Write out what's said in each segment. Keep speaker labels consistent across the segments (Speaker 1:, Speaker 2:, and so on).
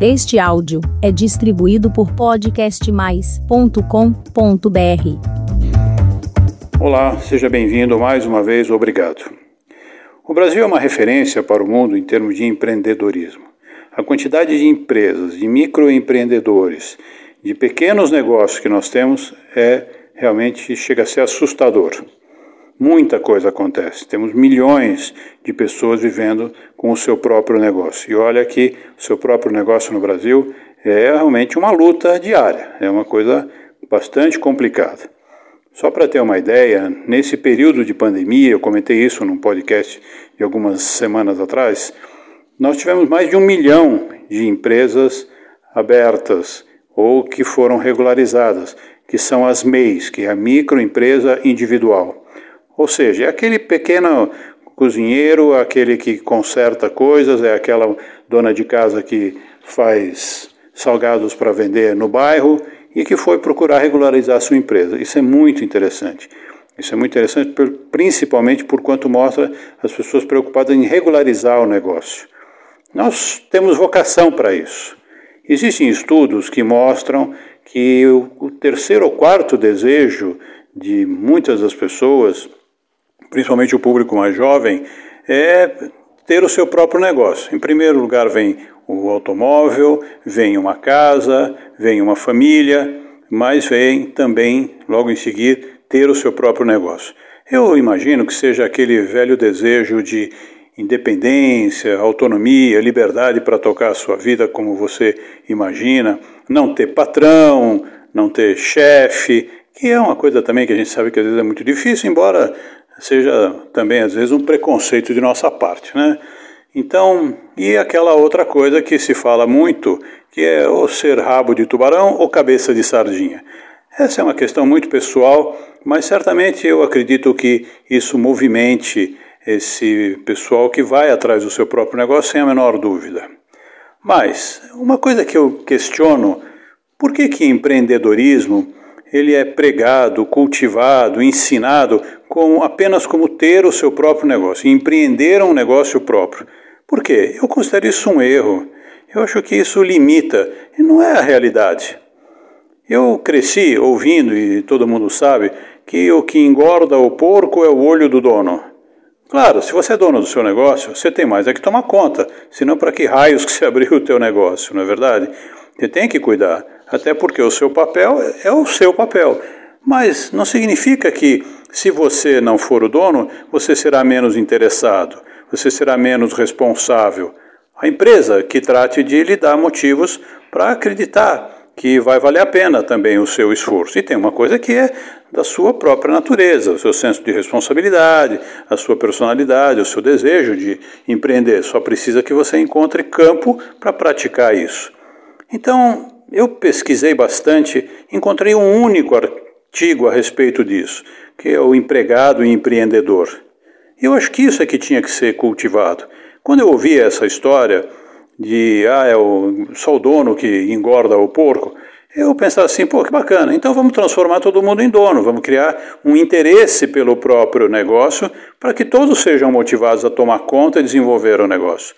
Speaker 1: Este áudio é distribuído por podcastmais.com.br.
Speaker 2: Olá, seja bem-vindo mais uma vez, obrigado. O Brasil é uma referência para o mundo em termos de empreendedorismo. A quantidade de empresas, de microempreendedores, de pequenos negócios que nós temos é realmente chega a ser assustador. Muita coisa acontece. Temos milhões de pessoas vivendo com o seu próprio negócio. E olha que o seu próprio negócio no Brasil é realmente uma luta diária, é uma coisa bastante complicada. Só para ter uma ideia, nesse período de pandemia, eu comentei isso num podcast de algumas semanas atrás, nós tivemos mais de um milhão de empresas abertas ou que foram regularizadas, que são as MEIs, que é a microempresa individual. Ou seja, é aquele pequeno cozinheiro, aquele que conserta coisas, é aquela dona de casa que faz salgados para vender no bairro e que foi procurar regularizar sua empresa. Isso é muito interessante. Isso é muito interessante, principalmente por quanto mostra as pessoas preocupadas em regularizar o negócio. Nós temos vocação para isso. Existem estudos que mostram que o terceiro ou quarto desejo de muitas das pessoas principalmente o público mais jovem, é ter o seu próprio negócio. Em primeiro lugar vem o automóvel, vem uma casa, vem uma família, mas vem também, logo em seguida, ter o seu próprio negócio. Eu imagino que seja aquele velho desejo de independência, autonomia, liberdade para tocar a sua vida como você imagina, não ter patrão, não ter chefe, que é uma coisa também que a gente sabe que às vezes é muito difícil, embora seja também às vezes um preconceito de nossa parte, né? Então, e aquela outra coisa que se fala muito, que é o ser rabo de tubarão ou cabeça de sardinha. Essa é uma questão muito pessoal, mas certamente eu acredito que isso movimente esse pessoal que vai atrás do seu próprio negócio sem a menor dúvida. Mas uma coisa que eu questiono, por que que empreendedorismo ele é pregado, cultivado, ensinado com, apenas como ter o seu próprio negócio, empreender um negócio próprio. Por quê? Eu considero isso um erro. Eu acho que isso limita e não é a realidade. Eu cresci ouvindo, e todo mundo sabe, que o que engorda o porco é o olho do dono. Claro, se você é dono do seu negócio, você tem mais é que tomar conta, senão para que raios que você abriu o teu negócio, não é verdade? Você tem que cuidar, até porque o seu papel é o seu papel. Mas não significa que, se você não for o dono, você será menos interessado, você será menos responsável. A empresa que trate de lhe dar motivos para acreditar que vai valer a pena também o seu esforço. E tem uma coisa que é da sua própria natureza, o seu senso de responsabilidade, a sua personalidade, o seu desejo de empreender. Só precisa que você encontre campo para praticar isso. Então, eu pesquisei bastante, encontrei um único artigo a respeito disso, que é o empregado e empreendedor. Eu acho que isso é que tinha que ser cultivado. Quando eu ouvi essa história de, ah, é o, só o dono que engorda o porco, eu pensava assim, pô, que bacana, então vamos transformar todo mundo em dono, vamos criar um interesse pelo próprio negócio para que todos sejam motivados a tomar conta e desenvolver o negócio.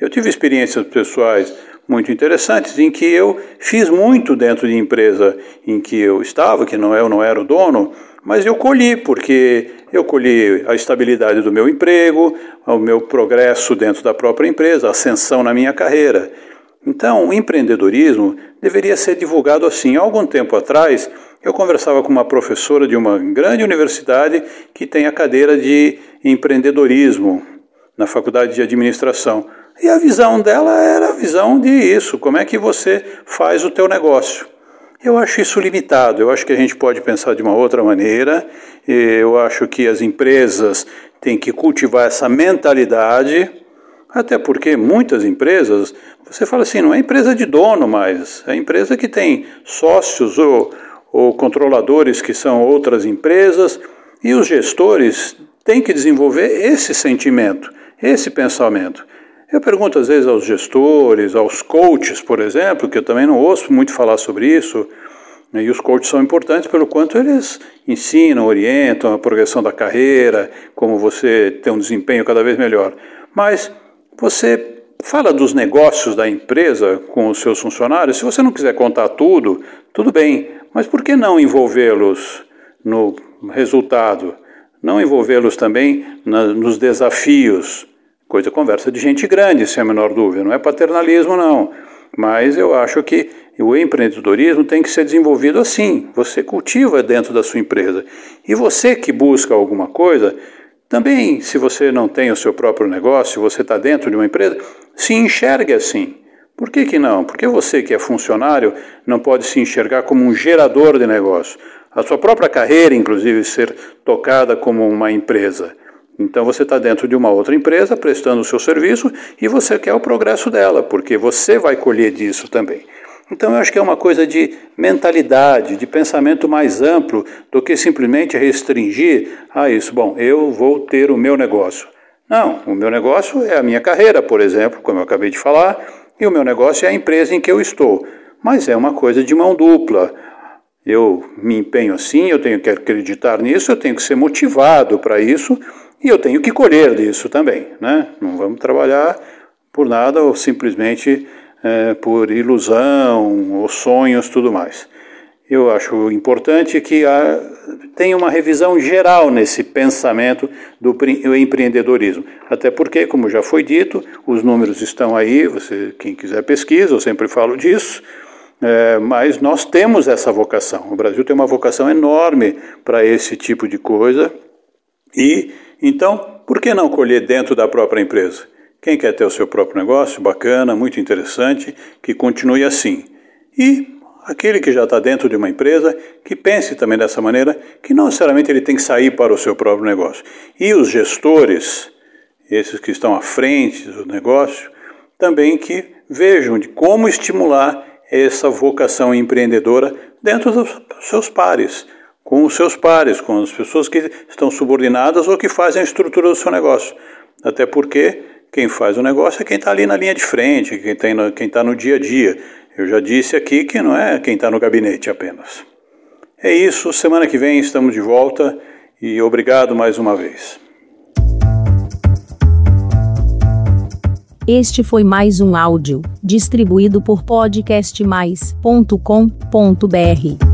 Speaker 2: Eu tive experiências pessoais muito interessantes em que eu fiz muito dentro de empresa em que eu estava, que não eu não era o dono, mas eu colhi porque eu colhi a estabilidade do meu emprego, o meu progresso dentro da própria empresa, a ascensão na minha carreira. Então, o empreendedorismo deveria ser divulgado assim. Há algum tempo atrás, eu conversava com uma professora de uma grande universidade que tem a cadeira de empreendedorismo na faculdade de administração. E a visão dela era a visão de isso, como é que você faz o teu negócio. Eu acho isso limitado, eu acho que a gente pode pensar de uma outra maneira, eu acho que as empresas têm que cultivar essa mentalidade, até porque muitas empresas, você fala assim, não é empresa de dono mais, é empresa que tem sócios ou, ou controladores que são outras empresas, e os gestores têm que desenvolver esse sentimento, esse pensamento. Eu pergunto às vezes aos gestores, aos coaches, por exemplo, que eu também não ouço muito falar sobre isso, né, e os coaches são importantes pelo quanto eles ensinam, orientam a progressão da carreira, como você ter um desempenho cada vez melhor. Mas você fala dos negócios da empresa com os seus funcionários. Se você não quiser contar tudo, tudo bem, mas por que não envolvê-los no resultado? Não envolvê-los também na, nos desafios? Coisa conversa de gente grande, sem a menor dúvida, não é paternalismo, não. Mas eu acho que o empreendedorismo tem que ser desenvolvido assim. Você cultiva dentro da sua empresa. E você que busca alguma coisa, também, se você não tem o seu próprio negócio, você está dentro de uma empresa, se enxergue assim. Por que, que não? Porque você que é funcionário não pode se enxergar como um gerador de negócio. A sua própria carreira, inclusive, ser tocada como uma empresa. Então você está dentro de uma outra empresa prestando o seu serviço e você quer o progresso dela, porque você vai colher disso também. Então eu acho que é uma coisa de mentalidade, de pensamento mais amplo do que simplesmente restringir a isso. Bom, eu vou ter o meu negócio. Não, o meu negócio é a minha carreira, por exemplo, como eu acabei de falar, e o meu negócio é a empresa em que eu estou. Mas é uma coisa de mão dupla. Eu me empenho assim, eu tenho que acreditar nisso, eu tenho que ser motivado para isso e eu tenho que colher disso também. Né? Não vamos trabalhar por nada ou simplesmente é, por ilusão ou sonhos, tudo mais. Eu acho importante que há, tenha uma revisão geral nesse pensamento do empreendedorismo. Até porque, como já foi dito, os números estão aí, você, quem quiser pesquisa, eu sempre falo disso, é, mas nós temos essa vocação. O Brasil tem uma vocação enorme para esse tipo de coisa e então, por que não colher dentro da própria empresa? Quem quer ter o seu próprio negócio, bacana, muito interessante, que continue assim. E aquele que já está dentro de uma empresa, que pense também dessa maneira, que não necessariamente ele tem que sair para o seu próprio negócio. E os gestores, esses que estão à frente do negócio, também que vejam de como estimular essa vocação empreendedora dentro dos seus pares com os seus pares, com as pessoas que estão subordinadas ou que fazem a estrutura do seu negócio. Até porque quem faz o negócio é quem está ali na linha de frente, quem está quem tá no dia a dia. Eu já disse aqui que não é quem está no gabinete apenas. É isso, semana que vem estamos de volta e obrigado mais uma vez.
Speaker 1: Este foi mais um áudio distribuído por podcastmais.com.br.